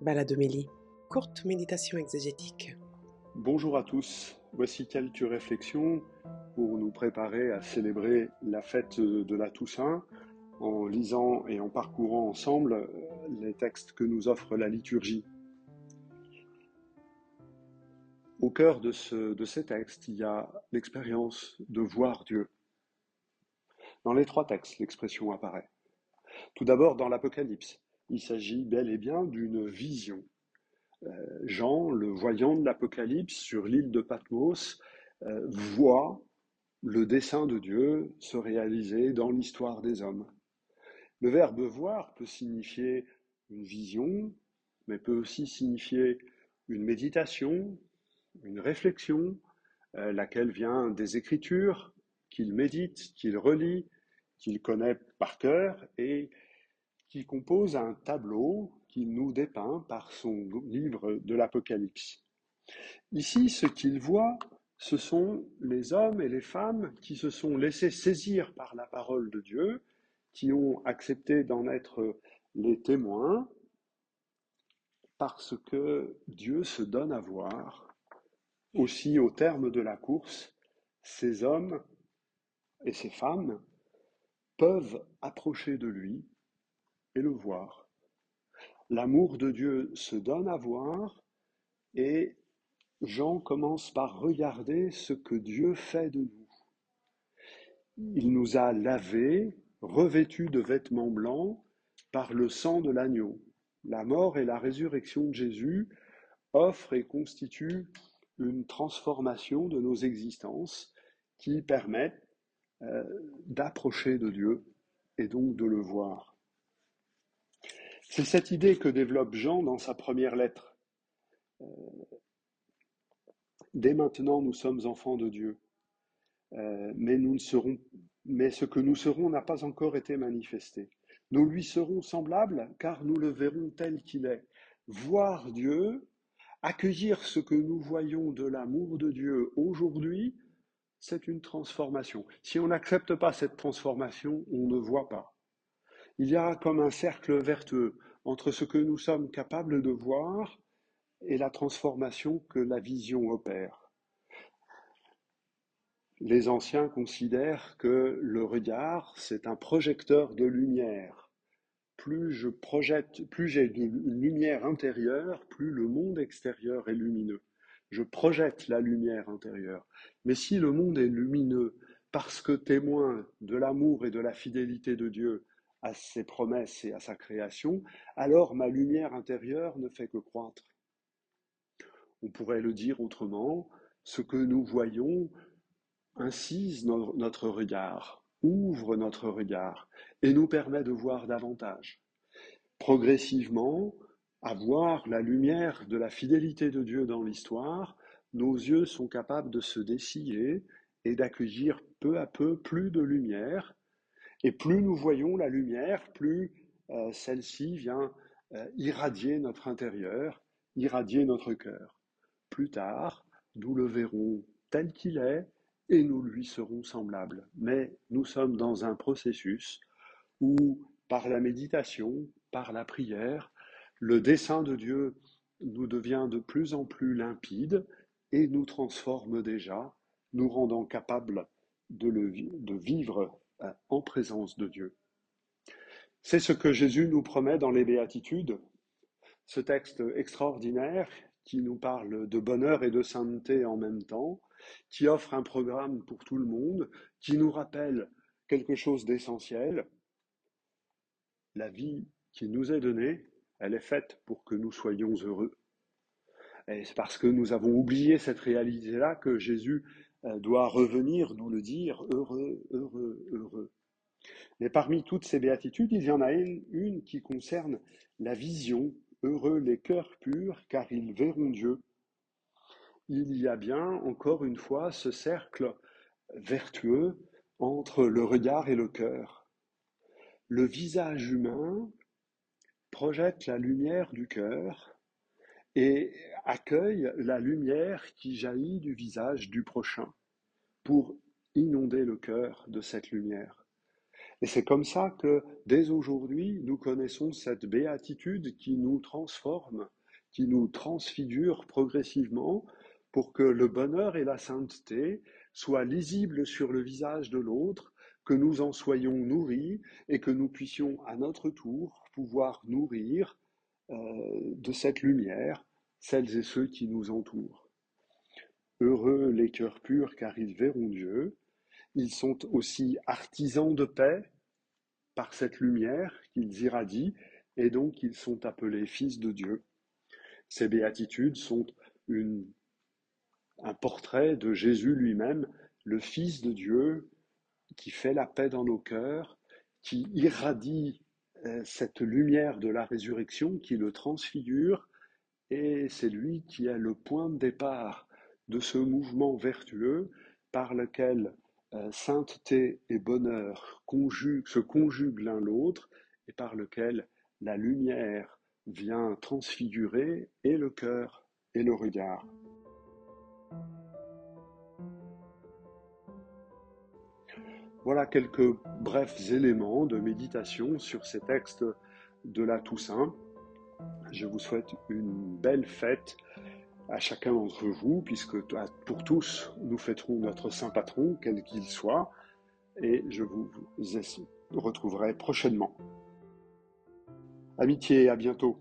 Baladomélie, courte méditation exégétique. Bonjour à tous, voici quelques réflexions pour nous préparer à célébrer la fête de la Toussaint en lisant et en parcourant ensemble les textes que nous offre la liturgie. Au cœur de, de ces textes, il y a l'expérience de voir Dieu. Dans les trois textes, l'expression apparaît. Tout d'abord dans l'Apocalypse, il s'agit bel et bien d'une vision. Euh, Jean, le voyant de l'Apocalypse sur l'île de Patmos, euh, voit le dessein de Dieu se réaliser dans l'histoire des hommes. Le verbe voir peut signifier une vision, mais peut aussi signifier une méditation, une réflexion, euh, laquelle vient des Écritures, qu'il médite, qu'il relit, qu'il connaît par cœur et qui compose un tableau qu'il nous dépeint par son livre de l'Apocalypse. Ici, ce qu'il voit, ce sont les hommes et les femmes qui se sont laissés saisir par la parole de Dieu, qui ont accepté d'en être les témoins, parce que Dieu se donne à voir. Aussi, au terme de la course, ces hommes et ces femmes peuvent approcher de lui et le voir. L'amour de Dieu se donne à voir et Jean commence par regarder ce que Dieu fait de nous. Il nous a lavés, revêtus de vêtements blancs par le sang de l'agneau. La mort et la résurrection de Jésus offrent et constituent une transformation de nos existences qui permettent euh, d'approcher de Dieu et donc de le voir. C'est cette idée que développe Jean dans sa première lettre. Euh, dès maintenant, nous sommes enfants de Dieu, euh, mais, ce que nous serons n'a pas encore été manifesté. Nous lui serons semblables car nous le verrons tel qu'il est. Voir Dieu, accueillir ce que nous voyons de l'amour de Dieu aujourd'hui, c'est une transformation. Si on n'accepte pas cette transformation, on ne voit pas. Il y a comme un cercle vertueux entre ce que nous sommes capables de voir et la transformation que la vision opère. Les anciens considèrent que le regard, c'est un projecteur de lumière. Plus je projette, plus j'ai une lumière intérieure, plus le monde extérieur est lumineux. Je projette la lumière intérieure. Mais si le monde est lumineux parce que témoin de l'amour et de la fidélité de Dieu, à ses promesses et à sa création, alors ma lumière intérieure ne fait que croître. On pourrait le dire autrement, ce que nous voyons incise notre regard, ouvre notre regard et nous permet de voir davantage. Progressivement, à voir la lumière de la fidélité de Dieu dans l'histoire, nos yeux sont capables de se dessiller et d'accueillir peu à peu plus de lumière et plus nous voyons la lumière, plus euh, celle-ci vient euh, irradier notre intérieur, irradier notre cœur. Plus tard, nous le verrons tel qu'il est et nous lui serons semblables. Mais nous sommes dans un processus où, par la méditation, par la prière, le dessein de Dieu nous devient de plus en plus limpide et nous transforme déjà, nous rendant capables de, vivre en présence de Dieu. C'est ce que Jésus nous promet dans les béatitudes, ce texte extraordinaire qui nous parle de bonheur et de sainteté en même temps, qui offre un programme pour tout le monde, qui nous rappelle quelque chose d'essentiel. La vie qui nous est donnée, elle est faite pour que nous soyons heureux. Et c'est parce que nous avons oublié cette réalité-là que Jésus doit revenir nous le dire, heureux, heureux, heureux. Mais parmi toutes ces béatitudes, il y en a une, une qui concerne la vision, heureux les cœurs purs, car ils verront Dieu. Il y a bien, encore une fois, ce cercle vertueux entre le regard et le cœur. Le visage humain projette la lumière du cœur, et accueille la lumière qui jaillit du visage du prochain pour inonder le cœur de cette lumière. Et c'est comme ça que dès aujourd'hui, nous connaissons cette béatitude qui nous transforme, qui nous transfigure progressivement pour que le bonheur et la sainteté soient lisibles sur le visage de l'autre, que nous en soyons nourris et que nous puissions à notre tour pouvoir nourrir de cette lumière celles et ceux qui nous entourent. Heureux les cœurs purs car ils verront Dieu. Ils sont aussi artisans de paix par cette lumière qu'ils irradient et donc ils sont appelés fils de Dieu. Ces béatitudes sont un portrait de Jésus lui-même, le Fils de Dieu qui fait la paix dans nos cœurs, qui irradie euh, cette lumière de la résurrection, qui le transfigure, et c'est lui qui est le point de départ de ce mouvement vertueux par lequel euh, sainteté et bonheur se conjuguent l'un l'autre et par lequel la lumière vient transfigurer et le cœur et le regard. Voilà quelques brefs éléments de méditation sur ces textes de la Toussaint. Je vous souhaite une belle fête à chacun d'entre vous, puisque pour tous, nous fêterons notre Saint Patron, quel qu'il soit, et je vous retrouverai prochainement. Amitié, à bientôt.